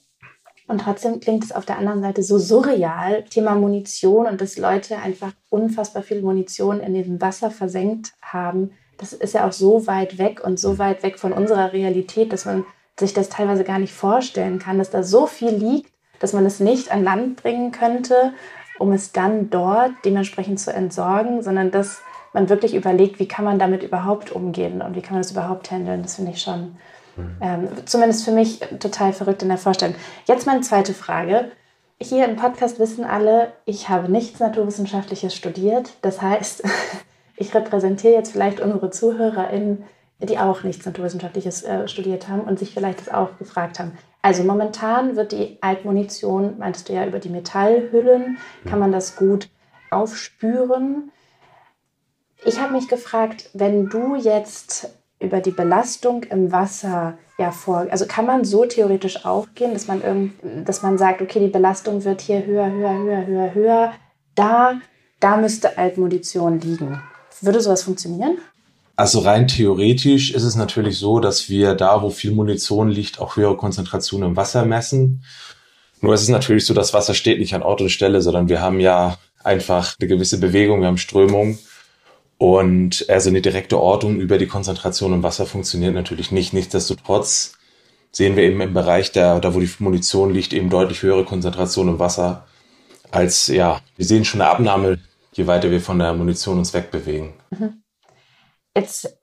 Und trotzdem klingt es auf der anderen Seite so surreal, Thema Munition und dass Leute einfach unfassbar viel Munition in diesem Wasser versenkt haben. Das ist ja auch so weit weg und so weit weg von unserer Realität, dass man sich das teilweise gar nicht vorstellen kann, dass da so viel liegt, dass man es nicht an Land bringen könnte, um es dann dort dementsprechend zu entsorgen, sondern dass man wirklich überlegt, wie kann man damit überhaupt umgehen und wie kann man das überhaupt handeln. Das finde ich schon ähm, zumindest für mich total verrückt in der Vorstellung. Jetzt meine zweite Frage. Hier im Podcast wissen alle, ich habe nichts Naturwissenschaftliches studiert. Das heißt, ich repräsentiere jetzt vielleicht unsere ZuhörerInnen, die auch nichts Naturwissenschaftliches äh, studiert haben und sich vielleicht das auch gefragt haben. Also momentan wird die Altmunition, meinst du ja, über die Metallhüllen, kann man das gut aufspüren. Ich habe mich gefragt, wenn du jetzt über die Belastung im Wasser ja vor. Also kann man so theoretisch aufgehen, dass man irgend, dass man sagt, okay, die Belastung wird hier höher, höher, höher, höher, höher. Da, da müsste Altmunition liegen. Würde sowas funktionieren? Also rein theoretisch ist es natürlich so, dass wir da, wo viel Munition liegt, auch höhere Konzentrationen im Wasser messen. Nur ist es natürlich so, das Wasser steht nicht an Ort und Stelle, sondern wir haben ja einfach eine gewisse Bewegung, wir haben Strömung. Und also eine direkte Ortung über die Konzentration im Wasser funktioniert natürlich nicht. Nichtsdestotrotz sehen wir eben im Bereich, der, da wo die Munition liegt, eben deutlich höhere Konzentration im Wasser als, ja, wir sehen schon eine Abnahme, je weiter wir von der Munition uns wegbewegen. Mhm. Jetzt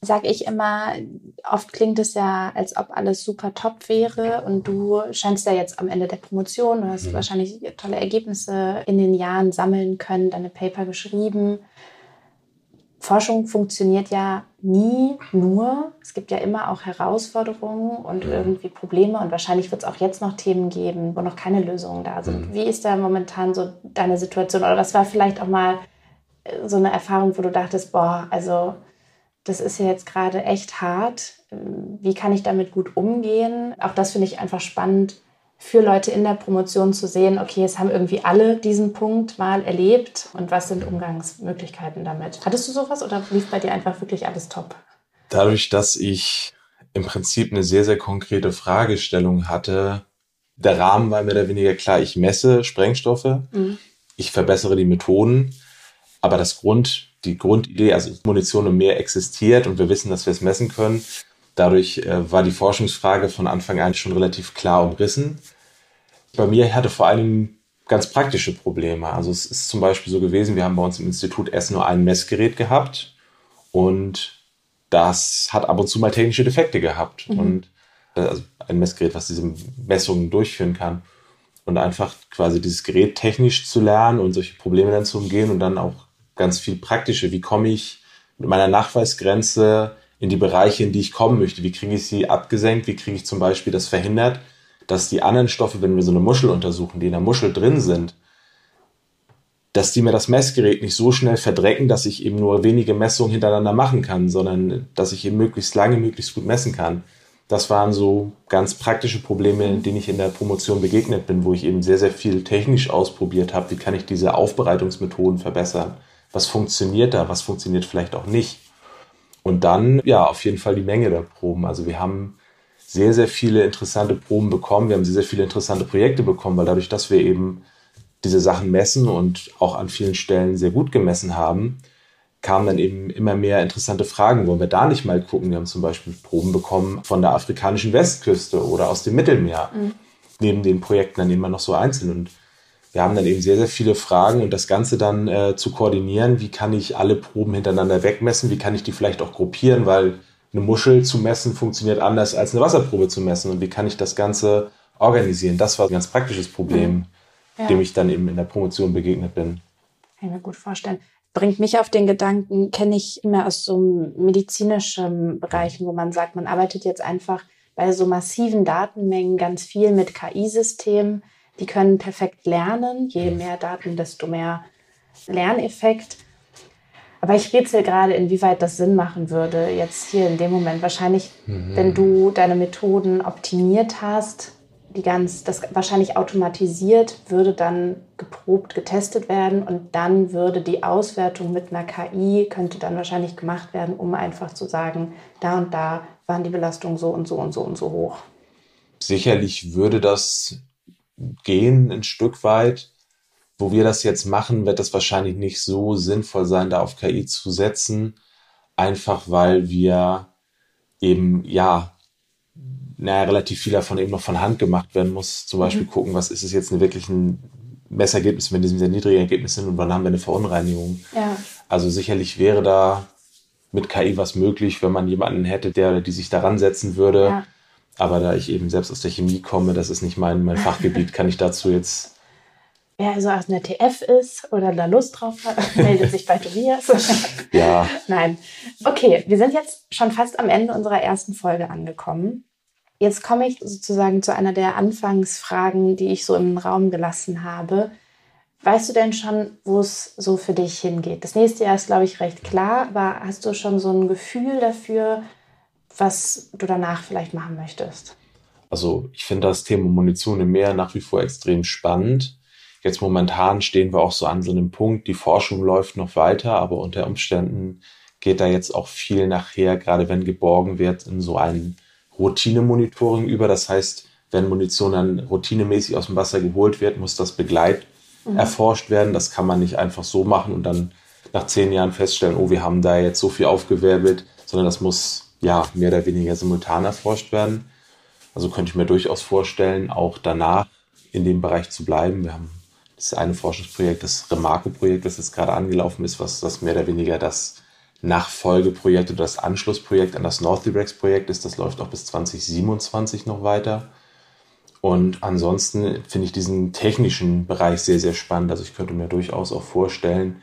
sage ich immer, oft klingt es ja, als ob alles super top wäre und du scheinst ja jetzt am Ende der Promotion, du hast mhm. wahrscheinlich tolle Ergebnisse in den Jahren sammeln können, deine Paper geschrieben. Forschung funktioniert ja nie nur. Es gibt ja immer auch Herausforderungen und irgendwie Probleme und wahrscheinlich wird es auch jetzt noch Themen geben, wo noch keine Lösungen da sind. Mhm. Wie ist da momentan so deine Situation oder was war vielleicht auch mal äh, so eine Erfahrung, wo du dachtest, boah, also das ist ja jetzt gerade echt hart. Wie kann ich damit gut umgehen? Auch das finde ich einfach spannend für Leute in der Promotion zu sehen, okay, es haben irgendwie alle diesen Punkt mal erlebt und was sind Umgangsmöglichkeiten damit? Hattest du sowas oder lief bei dir einfach wirklich alles top? Dadurch, dass ich im Prinzip eine sehr, sehr konkrete Fragestellung hatte, der Rahmen war mehr oder weniger klar, ich messe Sprengstoffe, mhm. ich verbessere die Methoden, aber das Grund, die Grundidee, also Munition im Meer existiert und wir wissen, dass wir es messen können, Dadurch äh, war die Forschungsfrage von Anfang an schon relativ klar umrissen. Bei mir hatte vor allem ganz praktische Probleme. Also es ist zum Beispiel so gewesen, wir haben bei uns im Institut S nur ein Messgerät gehabt und das hat ab und zu mal technische Defekte gehabt. Mhm. Und äh, also ein Messgerät, was diese Messungen durchführen kann. Und einfach quasi dieses Gerät technisch zu lernen und solche Probleme dann zu umgehen und dann auch ganz viel praktische. Wie komme ich mit meiner Nachweisgrenze in die Bereiche, in die ich kommen möchte. Wie kriege ich sie abgesenkt? Wie kriege ich zum Beispiel das verhindert, dass die anderen Stoffe, wenn wir so eine Muschel untersuchen, die in der Muschel drin sind, dass die mir das Messgerät nicht so schnell verdrecken, dass ich eben nur wenige Messungen hintereinander machen kann, sondern dass ich eben möglichst lange, möglichst gut messen kann. Das waren so ganz praktische Probleme, denen ich in der Promotion begegnet bin, wo ich eben sehr, sehr viel technisch ausprobiert habe. Wie kann ich diese Aufbereitungsmethoden verbessern? Was funktioniert da? Was funktioniert vielleicht auch nicht? Und dann, ja, auf jeden Fall die Menge der Proben. Also wir haben sehr, sehr viele interessante Proben bekommen. Wir haben sehr, sehr viele interessante Projekte bekommen, weil dadurch, dass wir eben diese Sachen messen und auch an vielen Stellen sehr gut gemessen haben, kamen dann eben immer mehr interessante Fragen. Wollen wir da nicht mal gucken? Wir haben zum Beispiel Proben bekommen von der afrikanischen Westküste oder aus dem Mittelmeer. Mhm. Neben den Projekten dann immer noch so einzeln. Und wir haben dann eben sehr, sehr viele Fragen und das Ganze dann äh, zu koordinieren. Wie kann ich alle Proben hintereinander wegmessen? Wie kann ich die vielleicht auch gruppieren? Weil eine Muschel zu messen funktioniert anders als eine Wasserprobe zu messen. Und wie kann ich das Ganze organisieren? Das war ein ganz praktisches Problem, mhm. ja. dem ich dann eben in der Promotion begegnet bin. Kann ich mir gut vorstellen. Bringt mich auf den Gedanken, kenne ich immer aus so medizinischen Bereichen, wo man sagt, man arbeitet jetzt einfach bei so massiven Datenmengen ganz viel mit KI-Systemen die können perfekt lernen. Je mehr Daten, desto mehr Lerneffekt. Aber ich rätsel gerade, inwieweit das Sinn machen würde, jetzt hier in dem Moment. Wahrscheinlich, mhm. wenn du deine Methoden optimiert hast, die ganz, das wahrscheinlich automatisiert, würde dann geprobt, getestet werden und dann würde die Auswertung mit einer KI, könnte dann wahrscheinlich gemacht werden, um einfach zu sagen, da und da waren die Belastungen so und so und so und so hoch. Sicherlich würde das gehen ein Stück weit. Wo wir das jetzt machen, wird das wahrscheinlich nicht so sinnvoll sein, da auf KI zu setzen. Einfach weil wir eben, ja, naja, relativ viel davon eben noch von Hand gemacht werden muss. Zum Beispiel mhm. gucken, was ist es jetzt eine wirklichen Messergebnis mit diesem sehr niedrigen Ergebnis sind und wann haben wir eine Verunreinigung. Ja. Also sicherlich wäre da mit KI was möglich, wenn man jemanden hätte, der die sich daran setzen würde. Ja. Aber da ich eben selbst aus der Chemie komme, das ist nicht mein, mein Fachgebiet, kann ich dazu jetzt. Wer also aus einer TF ist oder da Lust drauf hat, meldet sich bei Tobias. ja. Nein. Okay, wir sind jetzt schon fast am Ende unserer ersten Folge angekommen. Jetzt komme ich sozusagen zu einer der Anfangsfragen, die ich so im Raum gelassen habe. Weißt du denn schon, wo es so für dich hingeht? Das nächste Jahr ist, glaube ich, recht klar, aber hast du schon so ein Gefühl dafür, was du danach vielleicht machen möchtest? Also ich finde das Thema Munition im Meer nach wie vor extrem spannend. Jetzt momentan stehen wir auch so an so einem Punkt, die Forschung läuft noch weiter, aber unter Umständen geht da jetzt auch viel nachher, gerade wenn geborgen wird, in so ein Routinemonitoring über. Das heißt, wenn Munition dann routinemäßig aus dem Wasser geholt wird, muss das begleit mhm. erforscht werden. Das kann man nicht einfach so machen und dann nach zehn Jahren feststellen, oh, wir haben da jetzt so viel aufgewirbelt, sondern das muss ja, mehr oder weniger simultan erforscht werden. Also könnte ich mir durchaus vorstellen, auch danach in dem Bereich zu bleiben. Wir haben das eine Forschungsprojekt, das Remarco-Projekt, das jetzt gerade angelaufen ist, was das mehr oder weniger das Nachfolgeprojekt oder das Anschlussprojekt an das North Direct-Projekt ist. Das läuft auch bis 2027 noch weiter. Und ansonsten finde ich diesen technischen Bereich sehr, sehr spannend. Also ich könnte mir durchaus auch vorstellen,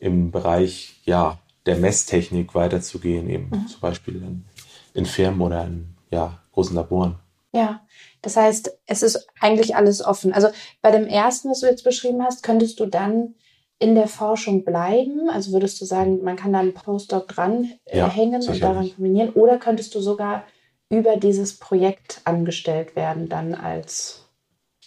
im Bereich, ja, der Messtechnik weiterzugehen, eben mhm. zum Beispiel in, in Firmen oder in ja, großen Laboren. Ja, das heißt, es ist eigentlich alles offen. Also bei dem ersten, was du jetzt beschrieben hast, könntest du dann in der Forschung bleiben? Also würdest du sagen, man kann da einen Postdoc dranhängen äh, ja, und daran kombinieren? Oder könntest du sogar über dieses Projekt angestellt werden, dann als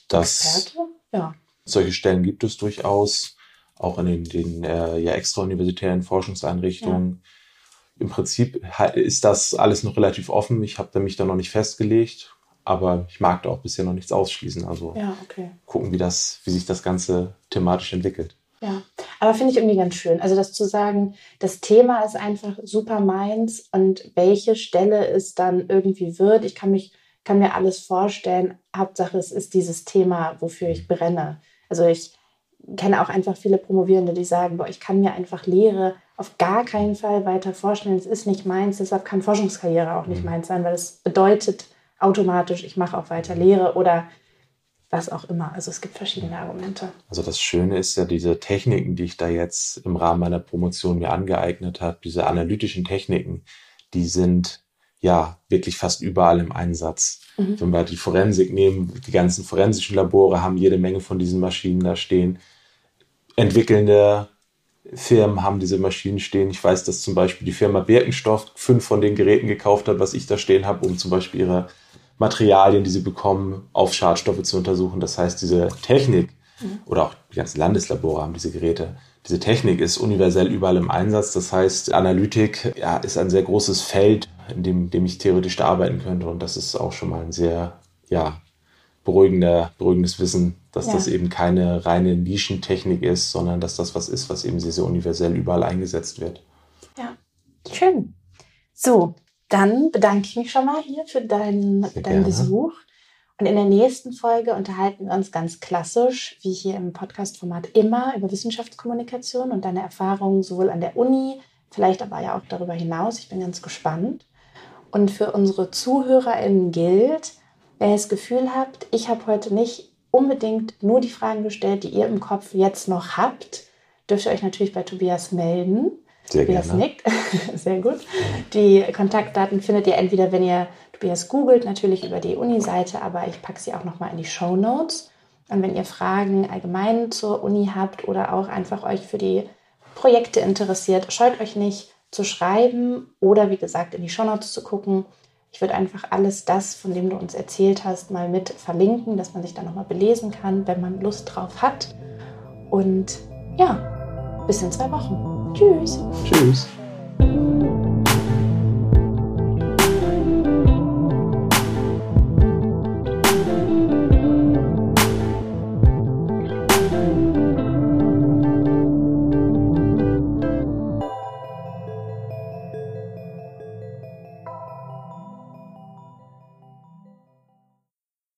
das, Experte? Ja. Solche Stellen gibt es durchaus, auch in den, den äh, ja, extrauniversitären Forschungseinrichtungen. Ja. Im Prinzip ist das alles noch relativ offen. Ich habe mich da noch nicht festgelegt, aber ich mag da auch bisher noch nichts ausschließen. Also ja, okay. gucken, wie, das, wie sich das Ganze thematisch entwickelt. Ja, aber finde ich irgendwie ganz schön. Also das zu sagen, das Thema ist einfach super meins und welche Stelle es dann irgendwie wird, ich kann mich, kann mir alles vorstellen. Hauptsache es ist dieses Thema, wofür ich brenne. Also ich kenne auch einfach viele Promovierende, die sagen, boah, ich kann mir einfach Lehre auf gar keinen Fall weiter vorstellen. Es ist nicht meins, deshalb kann Forschungskarriere auch nicht mhm. meins sein, weil es bedeutet automatisch, ich mache auch weiter Lehre oder was auch immer. Also es gibt verschiedene Argumente. Also das Schöne ist ja diese Techniken, die ich da jetzt im Rahmen meiner Promotion mir angeeignet habe, diese analytischen Techniken, die sind ja wirklich fast überall im Einsatz. Mhm. Wenn wir die Forensik nehmen, die ganzen forensischen Labore haben jede Menge von diesen Maschinen da stehen. Entwickelnde Firmen haben diese Maschinen stehen. Ich weiß, dass zum Beispiel die Firma Birkenstoff fünf von den Geräten gekauft hat, was ich da stehen habe, um zum Beispiel ihre Materialien, die sie bekommen, auf Schadstoffe zu untersuchen. Das heißt, diese Technik mhm. oder auch die ganzen Landeslabore haben diese Geräte. Diese Technik ist universell überall im Einsatz. Das heißt, Analytik ja, ist ein sehr großes Feld, in dem, dem ich theoretisch da arbeiten könnte. Und das ist auch schon mal ein sehr ja, beruhigender, beruhigendes Wissen, dass ja. das eben keine reine Nischentechnik ist, sondern dass das was ist, was eben sehr, sehr universell überall eingesetzt wird. Ja, schön. So, dann bedanke ich mich schon mal hier für deinen, deinen Besuch. Und in der nächsten Folge unterhalten wir uns ganz klassisch, wie hier im Podcast-Format immer, über Wissenschaftskommunikation und deine Erfahrungen sowohl an der Uni, vielleicht aber ja auch darüber hinaus. Ich bin ganz gespannt. Und für unsere ZuhörerInnen gilt, wer das Gefühl habt, ich habe heute nicht unbedingt nur die Fragen gestellt, die ihr im Kopf jetzt noch habt, dürft ihr euch natürlich bei Tobias melden. Sehr Tobias gerne. nickt. Sehr gut. Die Kontaktdaten findet ihr entweder, wenn ihr Tobias googelt, natürlich über die Uni-Seite, aber ich packe sie auch nochmal in die Show Notes. Und wenn ihr Fragen allgemein zur Uni habt oder auch einfach euch für die Projekte interessiert, scheut euch nicht zu schreiben oder wie gesagt in die Show Notes zu gucken. Ich würde einfach alles das, von dem du uns erzählt hast, mal mit verlinken, dass man sich da nochmal belesen kann, wenn man Lust drauf hat. Und ja, bis in zwei Wochen. Tschüss. Tschüss.